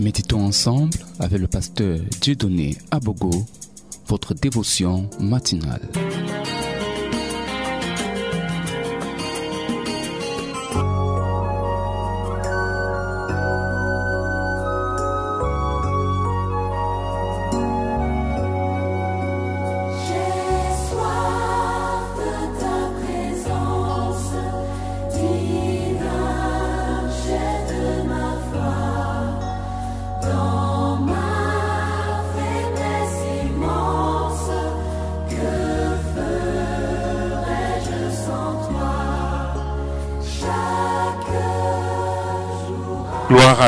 Méditons ensemble avec le pasteur Dieudonné Abogo, votre dévotion matinale.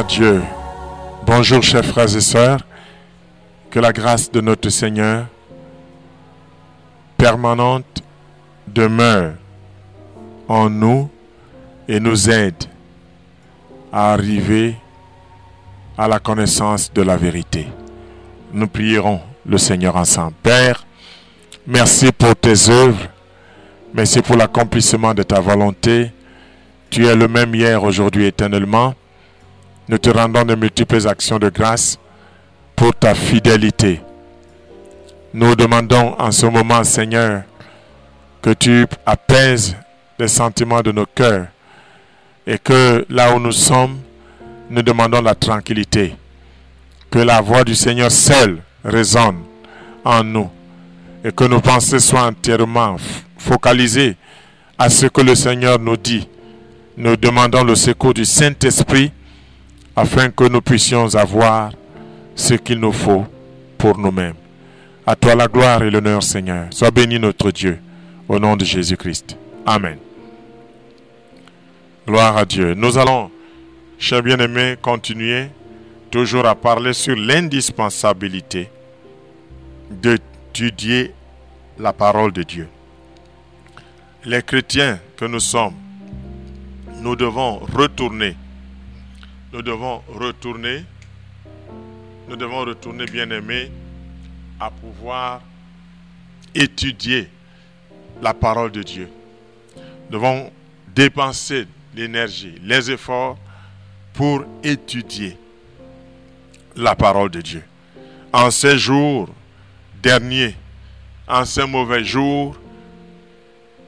Dieu. Bonjour chers frères et sœurs. Que la grâce de notre Seigneur permanente demeure en nous et nous aide à arriver à la connaissance de la vérité. Nous prierons le Seigneur ensemble. Père, merci pour tes œuvres. Merci pour l'accomplissement de ta volonté. Tu es le même hier, aujourd'hui, éternellement. Nous te rendons de multiples actions de grâce pour ta fidélité. Nous demandons en ce moment, Seigneur, que tu apaises les sentiments de nos cœurs et que là où nous sommes, nous demandons la tranquillité. Que la voix du Seigneur seule résonne en nous et que nos pensées soient entièrement focalisées à ce que le Seigneur nous dit. Nous demandons le secours du Saint-Esprit afin que nous puissions avoir ce qu'il nous faut pour nous-mêmes. À toi la gloire et l'honneur, Seigneur. Sois béni notre Dieu, au nom de Jésus-Christ. Amen. Gloire à Dieu. Nous allons, chers bien-aimés, continuer toujours à parler sur l'indispensabilité d'étudier la parole de Dieu. Les chrétiens que nous sommes, nous devons retourner nous devons retourner, nous devons retourner, bien-aimés, à pouvoir étudier la parole de Dieu. Nous devons dépenser l'énergie, les efforts pour étudier la parole de Dieu. En ces jours derniers, en ces mauvais jours,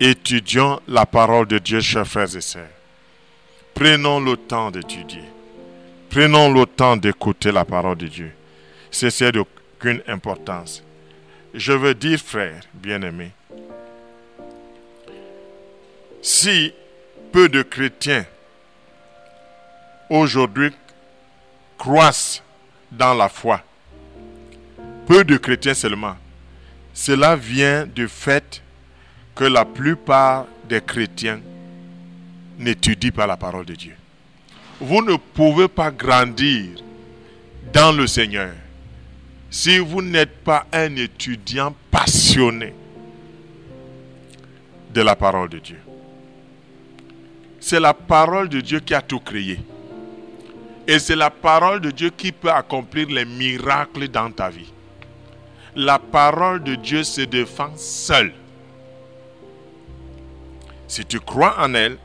étudions la parole de Dieu, chers frères et sœurs. Prenons le temps d'étudier. Prenons le temps d'écouter la parole de Dieu. C'est d'aucune importance. Je veux dire, frères bien-aimés, si peu de chrétiens aujourd'hui croissent dans la foi, peu de chrétiens seulement, cela vient du fait que la plupart des chrétiens n'étudient pas la parole de Dieu vous ne pouvez pas grandir dans le Seigneur si vous n'êtes pas un étudiant passionné de la parole de Dieu. C'est la parole de Dieu qui a tout créé. Et c'est la parole de Dieu qui peut accomplir les miracles dans ta vie. La parole de Dieu se défend seule. Si tu crois en elle,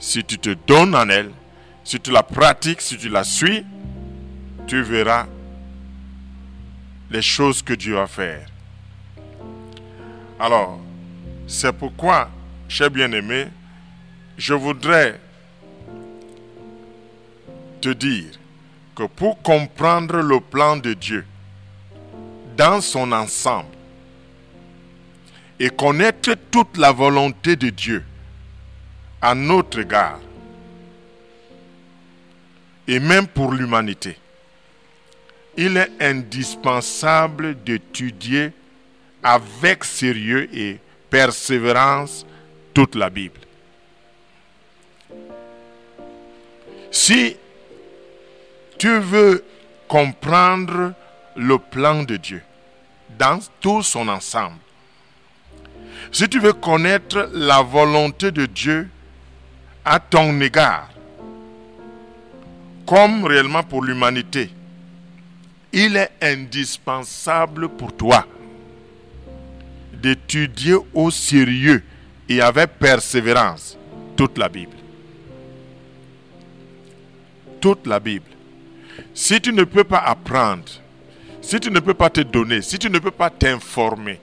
si tu te donnes en elle, si tu la pratiques, si tu la suis, tu verras les choses que Dieu va faire. Alors, c'est pourquoi, cher bien-aimé, je voudrais te dire que pour comprendre le plan de Dieu dans son ensemble et connaître toute la volonté de Dieu à notre égard, et même pour l'humanité. Il est indispensable d'étudier avec sérieux et persévérance toute la Bible. Si tu veux comprendre le plan de Dieu dans tout son ensemble, si tu veux connaître la volonté de Dieu à ton égard, comme réellement pour l'humanité, il est indispensable pour toi d'étudier au sérieux et avec persévérance toute la Bible. Toute la Bible. Si tu ne peux pas apprendre, si tu ne peux pas te donner, si tu ne peux pas t'informer,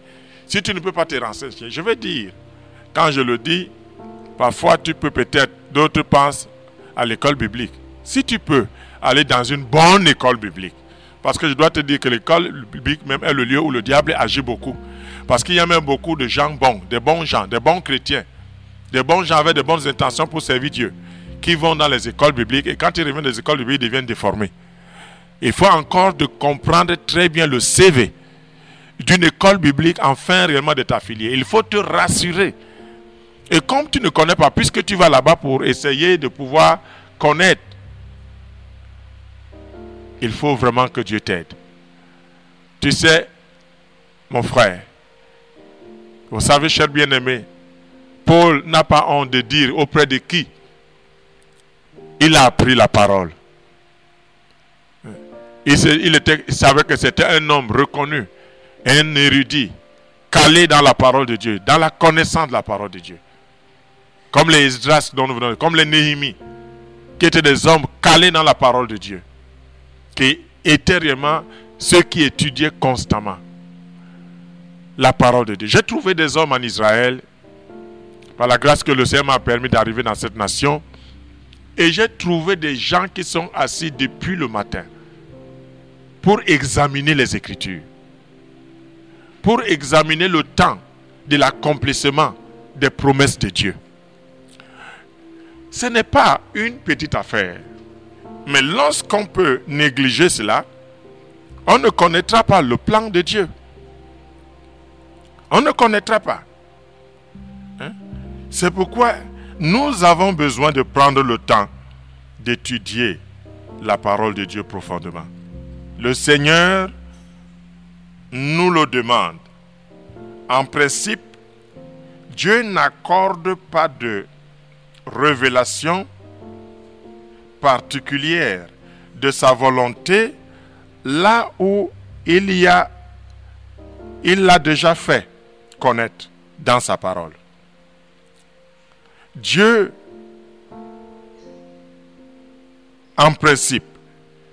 si tu ne peux pas te renseigner, je vais dire, quand je le dis, parfois tu peux peut-être, d'autres pensent à l'école biblique. Si tu peux aller dans une bonne école biblique, parce que je dois te dire que l'école biblique même est le lieu où le diable agit beaucoup. Parce qu'il y a même beaucoup de gens bons, des bons gens, des bons chrétiens, des bons gens avec de bonnes intentions pour servir Dieu, qui vont dans les écoles bibliques et quand ils reviennent des écoles bibliques, ils deviennent déformés. Il faut encore de comprendre très bien le CV d'une école biblique afin réellement de t'affilier. Il faut te rassurer. Et comme tu ne connais pas, puisque tu vas là-bas pour essayer de pouvoir connaître, il faut vraiment que Dieu t'aide. Tu sais, mon frère, vous savez, cher bien-aimé, Paul n'a pas honte de dire auprès de qui il a appris la parole. Il, savait que c'était un homme reconnu, un érudit, calé dans la parole de Dieu, dans la connaissance de la parole de Dieu. Comme les Esdras comme les Néhémie, qui étaient des hommes calés dans la parole de Dieu, qui étaient réellement ceux qui étudiaient constamment la parole de Dieu. J'ai trouvé des hommes en Israël, par la grâce que le Seigneur m'a permis d'arriver dans cette nation, et j'ai trouvé des gens qui sont assis depuis le matin pour examiner les Écritures, pour examiner le temps de l'accomplissement des promesses de Dieu. Ce n'est pas une petite affaire. Mais lorsqu'on peut négliger cela, on ne connaîtra pas le plan de Dieu. On ne connaîtra pas. Hein? C'est pourquoi nous avons besoin de prendre le temps d'étudier la parole de Dieu profondément. Le Seigneur nous le demande. En principe, Dieu n'accorde pas de révélation particulière de sa volonté là où il y a il l'a déjà fait connaître dans sa parole. Dieu en principe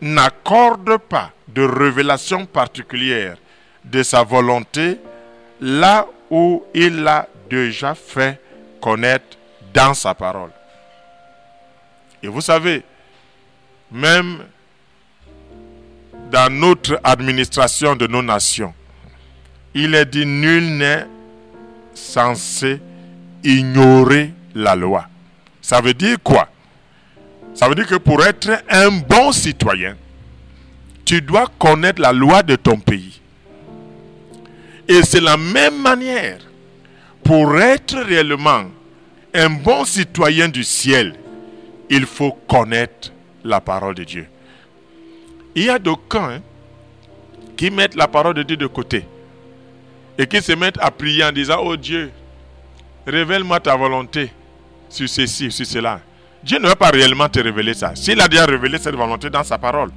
n'accorde pas de révélation particulière de sa volonté là où il l'a déjà fait connaître dans sa parole. Et vous savez, même dans notre administration de nos nations, il est dit nul n'est censé ignorer la loi. Ça veut dire quoi? Ça veut dire que pour être un bon citoyen, tu dois connaître la loi de ton pays. Et c'est la même manière pour être réellement un bon citoyen du ciel, il faut connaître la parole de Dieu. Il y a d'aucuns hein, qui mettent la parole de Dieu de côté et qui se mettent à prier en disant, oh Dieu, révèle-moi ta volonté sur ceci, sur cela. Dieu ne va pas réellement te révéler ça. S'il a déjà révélé cette volonté dans sa parole,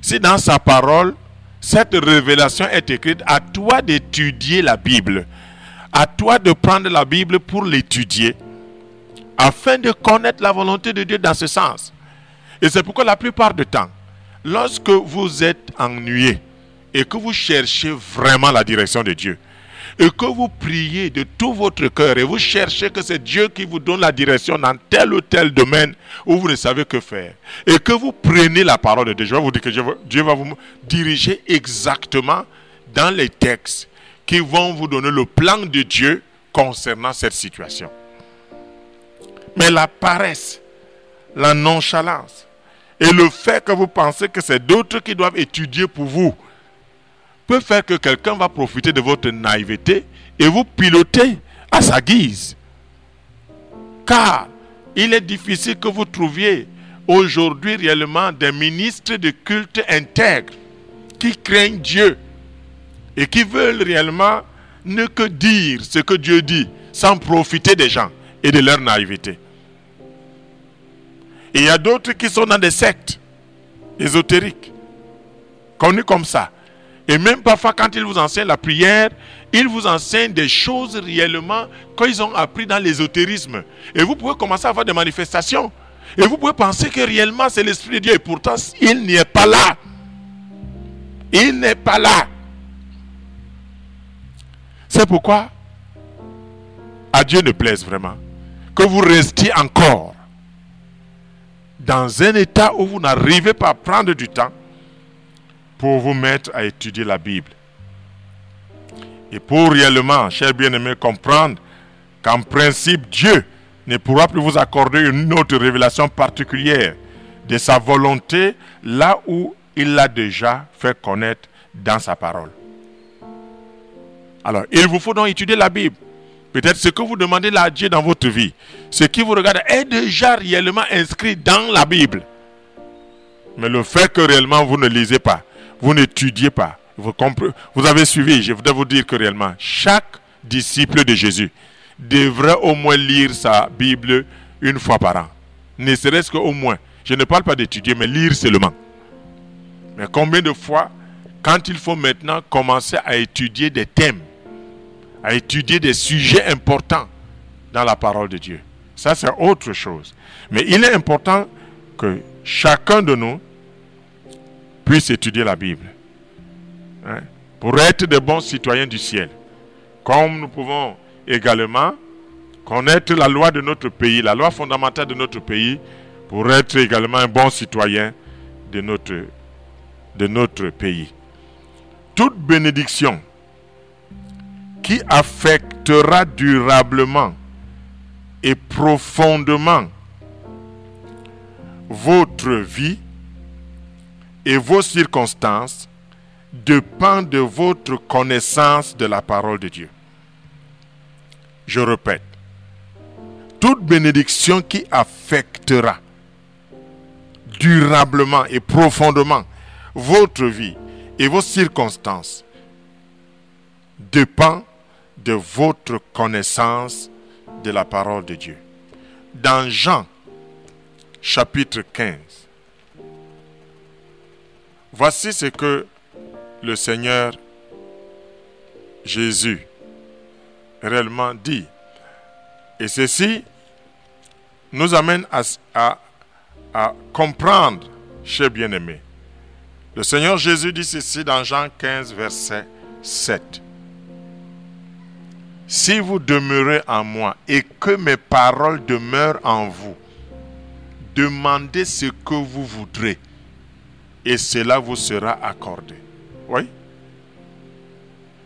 si dans sa parole, cette révélation est écrite, à toi d'étudier la Bible, à toi de prendre la Bible pour l'étudier, afin de connaître la volonté de Dieu dans ce sens. Et c'est pourquoi la plupart du temps, lorsque vous êtes ennuyé et que vous cherchez vraiment la direction de Dieu, et que vous priez de tout votre cœur et vous cherchez que c'est Dieu qui vous donne la direction dans tel ou tel domaine où vous ne savez que faire, et que vous prenez la parole de Dieu, je vais vous dire que Dieu va- vous diriger exactement dans les textes qui vont vous donner le plan de Dieu concernant cette situation. Mais la paresse, la nonchalance et le fait que vous pensez que c'est d'autres qui doivent étudier pour vous peut faire que quelqu'un va profiter de votre naïveté et vous piloter à sa guise. Car il est difficile que vous trouviez aujourd'hui réellement des ministres de culte intègres qui craignent Dieu et qui veulent réellement ne que dire ce que Dieu dit sans profiter des gens et de leur naïveté. Et il y a d'autres qui sont dans des sectes ésotériques, connus comme ça. Et même parfois, quand ils vous enseignent la prière, ils vous enseignent des choses réellement qu'ils ont appris dans l'ésotérisme. Et vous pouvez commencer à avoir des manifestations Et vous pouvez penser que réellement c'est l'Esprit de Dieu. Et pourtant, il n'y est pas là. Il n'est pas là. C'est pourquoi à Dieu ne plaise vraiment que vous restiez encore dans un état où vous n'arrivez pas à prendre du temps pour vous mettre à étudier la Bible. Et pour réellement, chers bien-aimés, comprendre qu'en principe, Dieu ne pourra plus vous accorder une autre révélation particulière de sa volonté là où il l'a déjà fait connaître dans sa parole. Alors, il vous faut donc étudier la Bible. Peut-être ce que vous demandez là à Dieu dans votre vie, ce qui vous regarde est déjà réellement inscrit dans la Bible. Mais le fait que réellement vous ne lisez pas, vous n'étudiez pas, vous, vous avez suivi, je voudrais vous dire que réellement, chaque disciple de Jésus devrait au moins lire sa Bible une fois par an. Ne serait-ce qu'au moins. Je ne parle pas d'étudier, mais lire seulement. Mais combien de fois, quand il faut maintenant commencer à étudier des thèmes, à étudier des sujets importants dans la parole de Dieu. Ça, c'est autre chose. Mais il est important que chacun de nous puisse étudier la Bible. Hein, pour être de bons citoyens du ciel. Comme nous pouvons également connaître la loi de notre pays, la loi fondamentale de notre pays, pour être également un bon citoyen de notre, de notre pays. Toute bénédiction qui affectera durablement et profondément votre vie et vos circonstances dépend de votre connaissance de la parole de Dieu. Je répète, toute bénédiction qui affectera durablement et profondément votre vie et vos circonstances dépend de votre connaissance de la parole de Dieu. Dans Jean chapitre 15, voici ce que le Seigneur Jésus réellement dit. Et ceci nous amène à, comprendre, chers bien-aimés. Le Seigneur Jésus dit ceci dans Jean 15, verset 7. Si vous demeurez en moi et que mes paroles demeurent en vous, demandez ce que vous voudrez et cela vous sera accordé. Oui.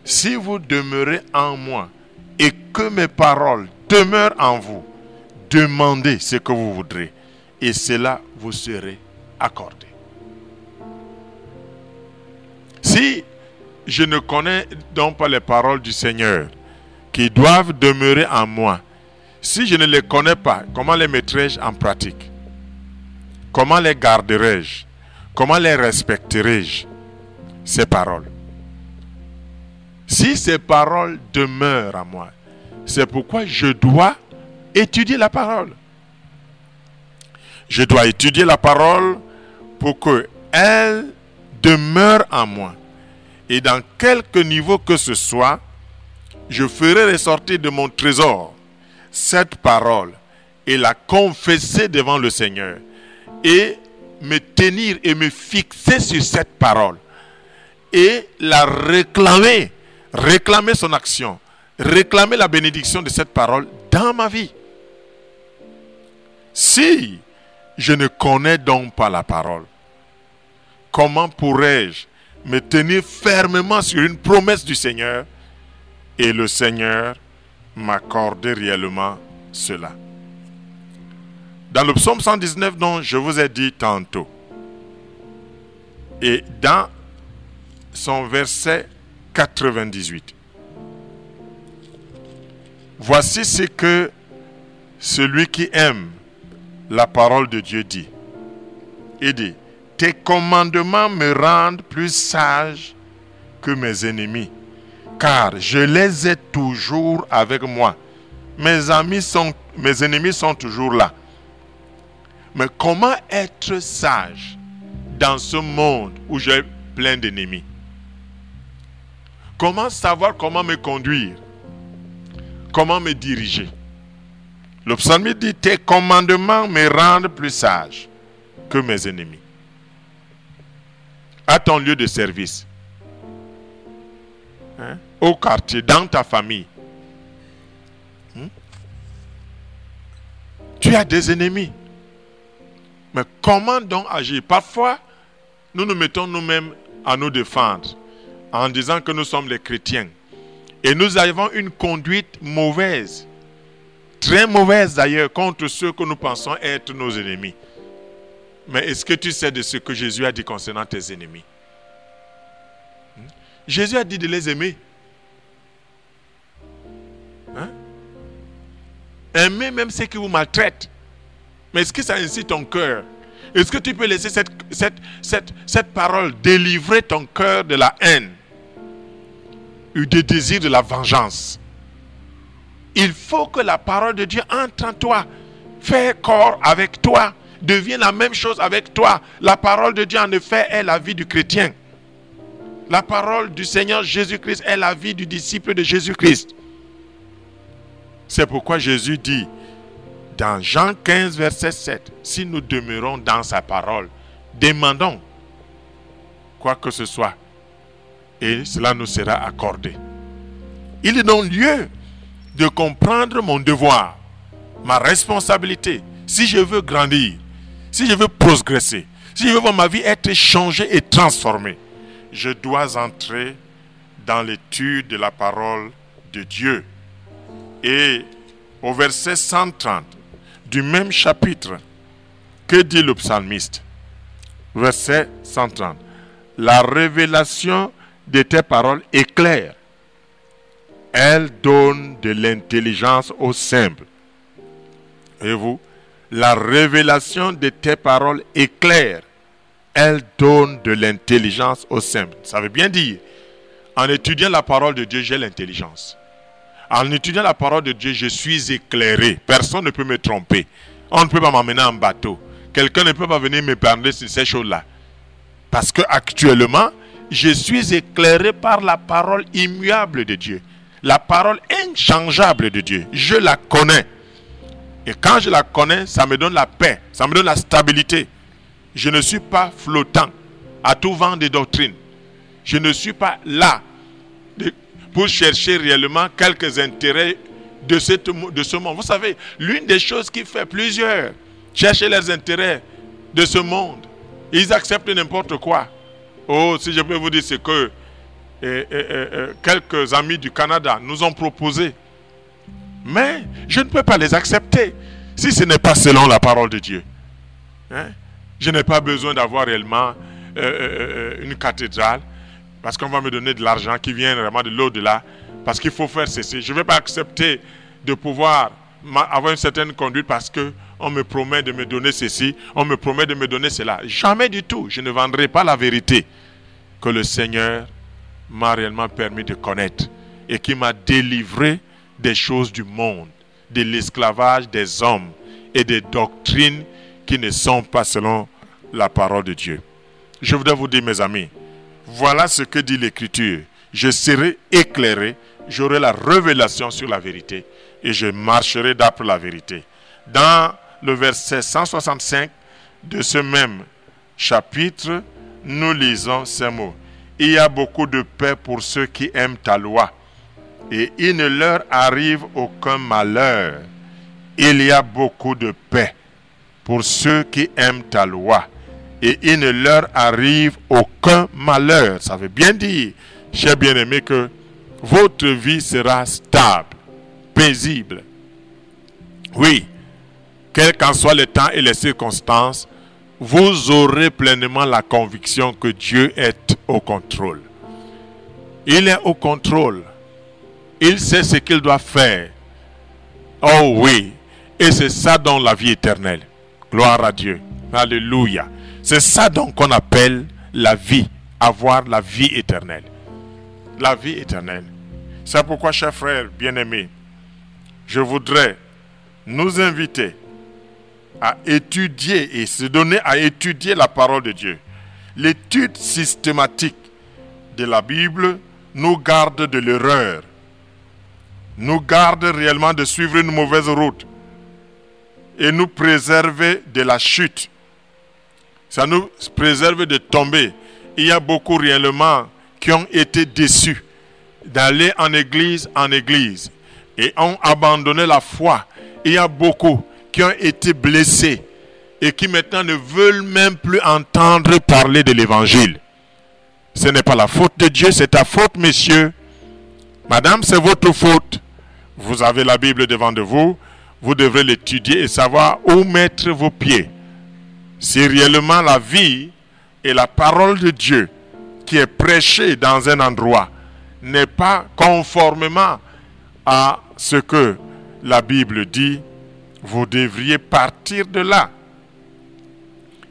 Si vous demeurez en moi et que mes paroles demeurent en vous, demandez ce que vous voudrez et cela vous sera accordé. Si je ne connais donc pas les paroles du Seigneur qui doivent demeurer en moi, si je ne les connais pas, comment les mettrai-je en pratique? Comment les garderai-je? Comment les respecterai-je? Ces paroles. Si ces paroles demeurent en moi, c'est pourquoi je dois étudier la parole. Je dois étudier la parole pour que elle demeure en moi. Et dans quelque niveau que ce soit, je ferai ressortir de mon trésor cette parole et la confesser devant le Seigneur et me tenir et me fixer sur cette parole et la réclamer, réclamer son action, réclamer la bénédiction de cette parole dans ma vie. Si je ne connais donc pas la parole, comment pourrais-je me tenir fermement sur une promesse du Seigneur et le Seigneur m'accorder réellement cela Dans le psaume 119 dont je vous ai dit tantôt, et dans son verset 98, voici ce que celui qui aime la parole de Dieu dit. Il dit, tes commandements me rendent plus sage que mes ennemis, car je les ai toujours avec moi. Mes amis sont, ennemis sont toujours là. Mais comment être sage dans ce monde où j'ai plein d'ennemis? Comment savoir comment me conduire? Comment me diriger? Le psalmiste dit, tes commandements me rendent plus sage que mes ennemis. À ton lieu de service, hein, au quartier, dans ta famille, Hmm? tu as des ennemis. Mais comment donc agir? Parfois, nous nous mettons nous-mêmes à nous défendre en disant que nous sommes les chrétiens. Et nous avons une conduite mauvaise, très mauvaise d'ailleurs, contre ceux que nous pensons être nos ennemis. Mais est-ce que tu sais de ce que Jésus a dit concernant tes ennemis? Hmm? Jésus a dit de les aimer. Aimer même ceux qui vous maltraitent. Mais est-ce que ça incite ton cœur? Est-ce que tu peux laisser cette, parole délivrer ton cœur de la haine ou des désirs de la vengeance? Il faut que la parole de Dieu entre en toi, fait corps avec toi, devienne la même chose avec toi. La parole de Dieu, en effet, est la vie du chrétien. La parole du Seigneur Jésus-Christ est la vie du disciple de Jésus-Christ. C'est pourquoi Jésus dit dans Jean 15, verset 7, si nous demeurons dans sa parole, demandons quoi que ce soit et cela nous sera accordé. Il est donc lieu de comprendre mon devoir, ma responsabilité, si je veux grandir, si je veux progresser, si je veux voir ma vie être changée et transformée, je dois entrer dans l'étude de la parole de Dieu. Et au verset 130 du même chapitre, que dit le psalmiste? Verset 130. La révélation de tes paroles est claire. Elle donne de l'intelligence aux simples. Et vous, la révélation de tes paroles est claire. Elle donne de l'intelligence aux simples. Ça veut bien dire, en étudiant la parole de Dieu, j'ai l'intelligence. En étudiant la parole de Dieu, je suis éclairé. Personne ne peut me tromper. On ne peut pas m'emmener en bateau. Quelqu'un ne peut pas venir me parler sur ces choses-là. Parce que actuellement, je suis éclairé par la parole immuable de Dieu. La parole inchangeable de Dieu. Je la connais. Et quand je la connais, ça me donne la paix, ça me donne la stabilité. Je ne suis pas flottant à tout vent des doctrines. Je ne suis pas là pour chercher réellement quelques intérêts de, cette, de ce monde. Vous savez, l'une des choses qui fait plusieurs chercher les intérêts de ce monde, ils acceptent n'importe quoi. Oh, si je peux vous dire, c'est que eh, eh, eh, quelques amis du Canada nous ont proposé. Mais je ne peux pas les accepter si ce n'est pas selon la parole de Dieu. Hein? Je n'ai pas besoin d'avoir réellement euh, euh, euh, une cathédrale parce qu'on va me donner de l'argent qui vient vraiment de l'au-delà parce qu'il faut faire ceci. Je ne vais pas accepter de pouvoir avoir une certaine conduite parce que on me promet de me donner ceci, on me promet de me donner cela. Jamais du tout. Je ne vendrai pas la vérité que le Seigneur m'a réellement permis de connaître et qui m'a délivré des choses du monde, de l'esclavage des hommes et des doctrines qui ne sont pas selon la parole de Dieu. Je voudrais vous dire, mes amis, voilà ce que dit l'Écriture. Je serai éclairé, j'aurai la révélation sur la vérité et je marcherai d'après la vérité. Dans le verset 165 de ce même chapitre, nous lisons ces mots. Il y a beaucoup de paix pour ceux qui aiment ta loi et il ne leur arrive aucun malheur. Il y a beaucoup de paix pour ceux qui aiment ta loi et il ne leur arrive aucun malheur. Ça veut bien dire, chers bien-aimés, que votre vie sera stable, paisible. Oui, quel qu'en soit le temps et les circonstances, vous aurez pleinement la conviction que Dieu est au contrôle. Il est au contrôle. Il sait ce qu'il doit faire. Oh oui. Et c'est ça dans la vie éternelle. Gloire à Dieu. Alléluia. C'est ça donc qu'on appelle la vie. Avoir la vie éternelle. La vie éternelle. C'est pourquoi, chers frères bien-aimés, je voudrais nous inviter à étudier et se donner à étudier la parole de Dieu. L'étude systématique de la Bible nous garde de l'erreur, nous garde réellement de suivre une mauvaise route. et nous préserver de la chute. Ça nous préserve de tomber. Il y a beaucoup réellement qui ont été déçus d'aller en église en église et ont abandonné la foi. Il y a beaucoup qui ont été blessés et qui maintenant ne veulent même plus entendre parler de l'évangile. Ce n'est pas la faute de Dieu, c'est ta faute, messieurs. Madame, c'est votre faute. Vous avez la Bible devant de vous, vous devrez l'étudier et savoir où mettre vos pieds. Si réellement la vie et la parole de Dieu qui est prêchée dans un endroit n'est pas conformément à ce que la Bible dit, vous devriez partir de là.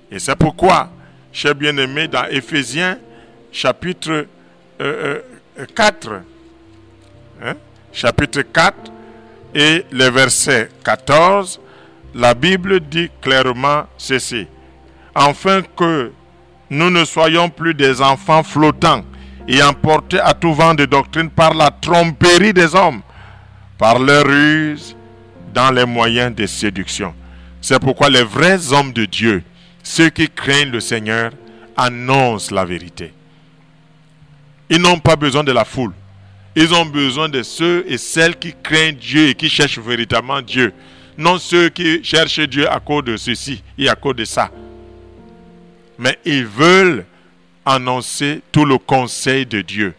Et c'est pourquoi, chers bien-aimés, dans Éphésiens chapitre euh, euh, 4, hein, chapitre 4 et le verset 14, la Bible dit clairement ceci. Afin que nous ne soyons plus des enfants flottants et emportés à tout vent de doctrine par la tromperie des hommes, par leur ruse dans les moyens de séduction. C'est pourquoi les vrais hommes de Dieu, ceux qui craignent le Seigneur, annoncent la vérité. Ils n'ont pas besoin de la foule. Ils ont besoin de ceux et celles qui craignent Dieu et qui cherchent véritablement Dieu. Non ceux qui cherchent Dieu à cause de ceci et à cause de ça. Mais ils veulent annoncer tout le conseil de Dieu.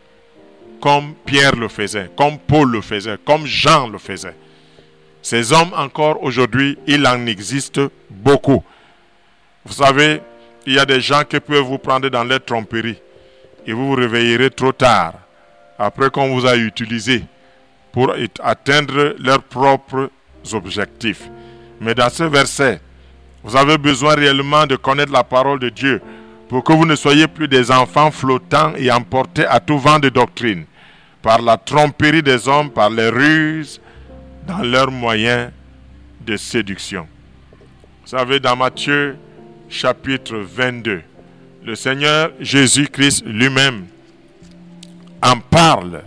Comme Pierre le faisait, comme Paul le faisait, comme Jean le faisait. Ces hommes encore aujourd'hui, il en existe beaucoup. Vous savez, il y a des gens qui peuvent vous prendre dans leur tromperie et vous vous réveillerez trop tard après qu'on vous a utilisé pour atteindre leurs propres objectifs. Mais dans ce verset, vous avez besoin réellement de connaître la parole de Dieu pour que vous ne soyez plus des enfants flottants et emportés à tout vent de doctrine par la tromperie des hommes, par les ruses dans leurs moyens de séduction. Vous savez, dans Matthieu chapitre 22, le Seigneur Jésus-Christ lui-même en parle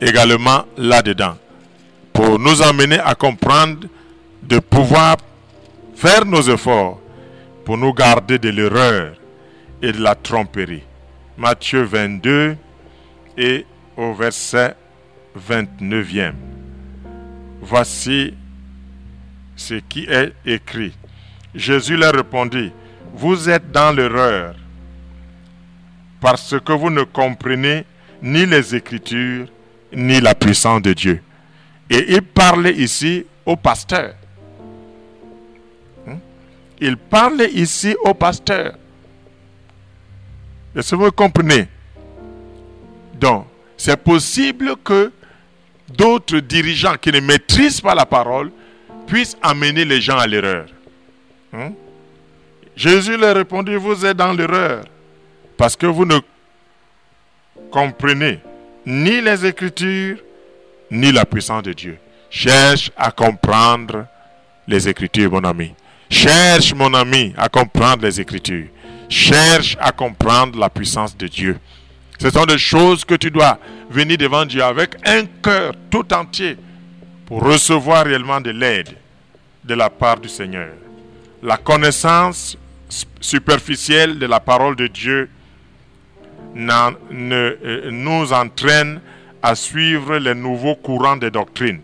également là-dedans pour nous amener à comprendre de pouvoir faire nos efforts pour nous garder de l'erreur et de la tromperie. Matthieu 22 et au verset 29e. Voici ce qui est écrit. Jésus leur répondit, vous êtes dans l'erreur parce que vous ne comprenez ni les Écritures, ni la puissance de Dieu. Et il parlait ici au pasteur. Il parlait ici au pasteur. Est-ce que vous comprenez Donc, c'est possible que d'autres dirigeants qui ne maîtrisent pas la parole puissent amener les gens à l'erreur. Hein? Jésus leur répondit, vous êtes dans l'erreur parce que vous ne comprenez ni les Écritures, ni la puissance de Dieu. Cherche à comprendre les Écritures, mon ami. Cherche, mon ami, à comprendre les Écritures. Cherche à comprendre la puissance de Dieu. Ce sont des choses que tu dois venir devant Dieu avec un cœur tout entier pour recevoir réellement de l'aide de la part du Seigneur. La connaissance superficielle de la parole de Dieu euh, nous entraîne à suivre les nouveaux courants de doctrine.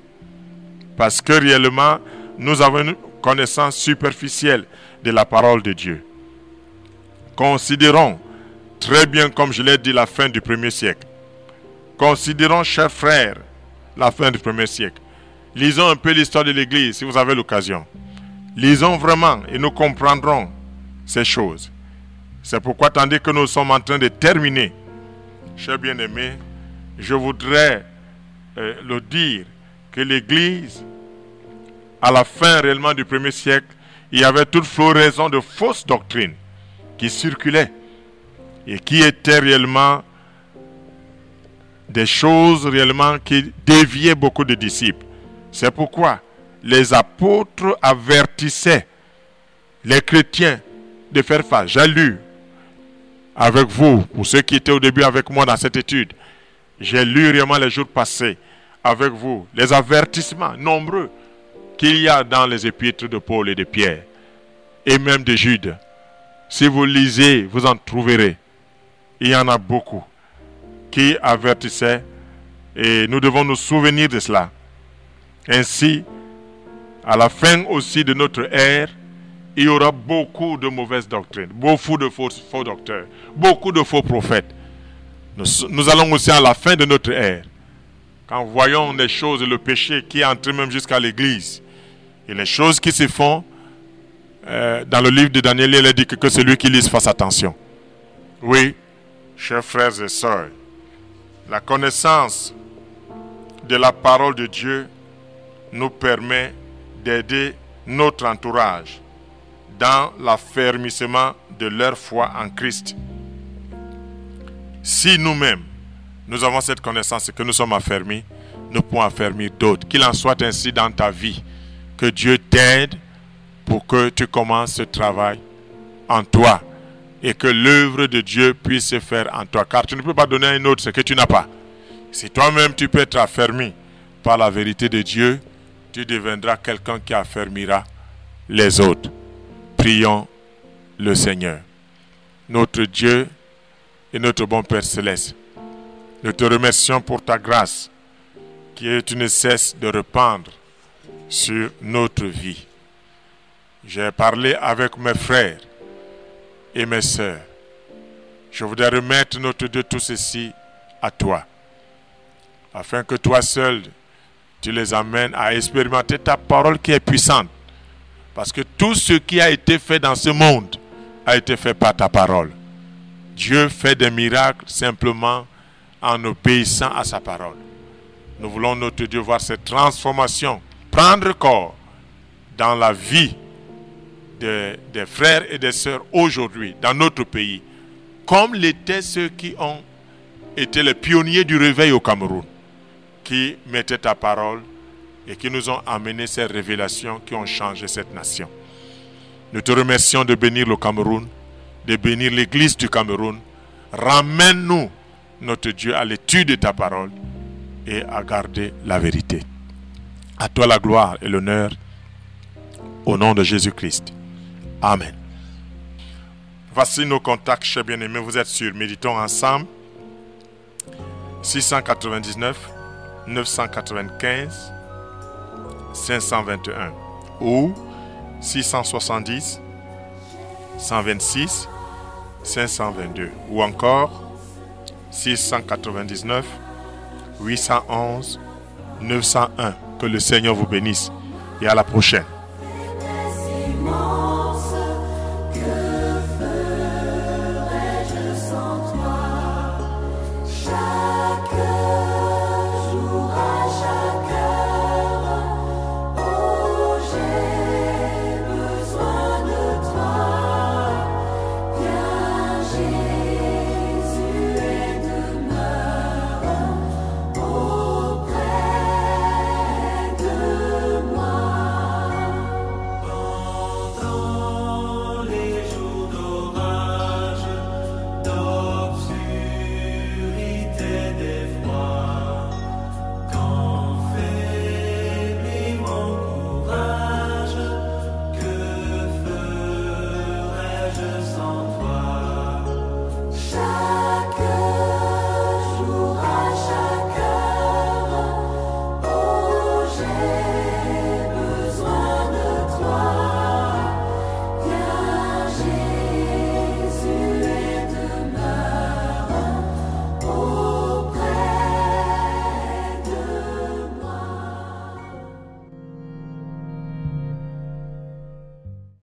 Parce que réellement, nous avons connaissance superficielle de la parole de Dieu. Considérons très bien, comme je l'ai dit, la fin du premier siècle. Considérons, chers frères, la fin du premier siècle. Lisons un peu l'histoire de l'Église si vous avez l'occasion. Lisons vraiment et nous comprendrons ces choses. C'est pourquoi, tandis que nous sommes en train de terminer, chers bien-aimés, je voudrais euh, le dire que l'Église, à la fin réellement du premier siècle, il y avait toute floraison de fausses doctrines qui circulaient et qui étaient réellement des choses réellement qui déviaient beaucoup de disciples. C'est pourquoi les apôtres avertissaient les chrétiens de faire face. J'ai lu avec vous, pour ceux qui étaient au début avec moi dans cette étude, j'ai lu réellement les jours passés avec vous les avertissements nombreux qu'il y a dans les épîtres de Paul et de Pierre, et même de Jude. Si vous lisez, vous en trouverez. Il y en a beaucoup qui avertissaient, et nous devons nous souvenir de cela. Ainsi, à la fin aussi de notre ère, il y aura beaucoup de mauvaises doctrines, beaucoup de faux, docteurs, beaucoup de faux prophètes. Nous, allons aussi à la fin de notre ère, quand voyons les choses, le péché qui est entré même jusqu'à l'église, et les choses qui se font, euh, dans le livre de Daniel, il est dit que, que celui qui lit fasse attention. Oui, chers frères et sœurs, la connaissance de la parole de Dieu nous permet d'aider notre entourage dans l'affermissement de leur foi en Christ. Si nous-mêmes, nous avons cette connaissance et que nous sommes affermis, nous pouvons affermir d'autres. Qu'il en soit ainsi dans ta vie. Que Dieu t'aide pour que tu commences ce travail en toi et que l'œuvre de Dieu puisse se faire en toi. Car tu ne peux pas donner à un autre ce que tu n'as pas. Si toi-même tu peux être affermi par la vérité de Dieu, tu deviendras quelqu'un qui affermira les autres. Prions le Seigneur. Notre Dieu et notre bon Père céleste, nous te remercions pour ta grâce qui tu ne cesses de répandre sur notre vie. J'ai parlé avec mes frères et mes sœurs. Je voudrais remettre notre Dieu tout ceci à toi, afin que toi seul, tu les amènes à expérimenter ta parole qui est puissante. Parce que tout ce qui a été fait dans ce monde a été fait par ta parole. Dieu fait des miracles simplement en obéissant à sa parole. Nous voulons, notre Dieu, voir cette transformation prendre corps dans la vie des, frères et des sœurs aujourd'hui, dans notre pays, comme l'étaient ceux qui ont été les pionniers du réveil au Cameroun, qui mettaient ta parole et qui nous ont amené ces révélations qui ont changé cette nation. Nous te remercions de bénir le Cameroun, de bénir l'Église du Cameroun. Ramène-nous, notre Dieu, à l'étude de ta parole et à garder la vérité. À toi la gloire et l'honneur, au nom de Jésus-Christ. Amen. Voici nos contacts, chers bien-aimés. Vous êtes sur Méditons ensemble. 699 995 521 ou 670 126 522 ou encore 699 811 901. Que le Seigneur vous bénisse et à la prochaine.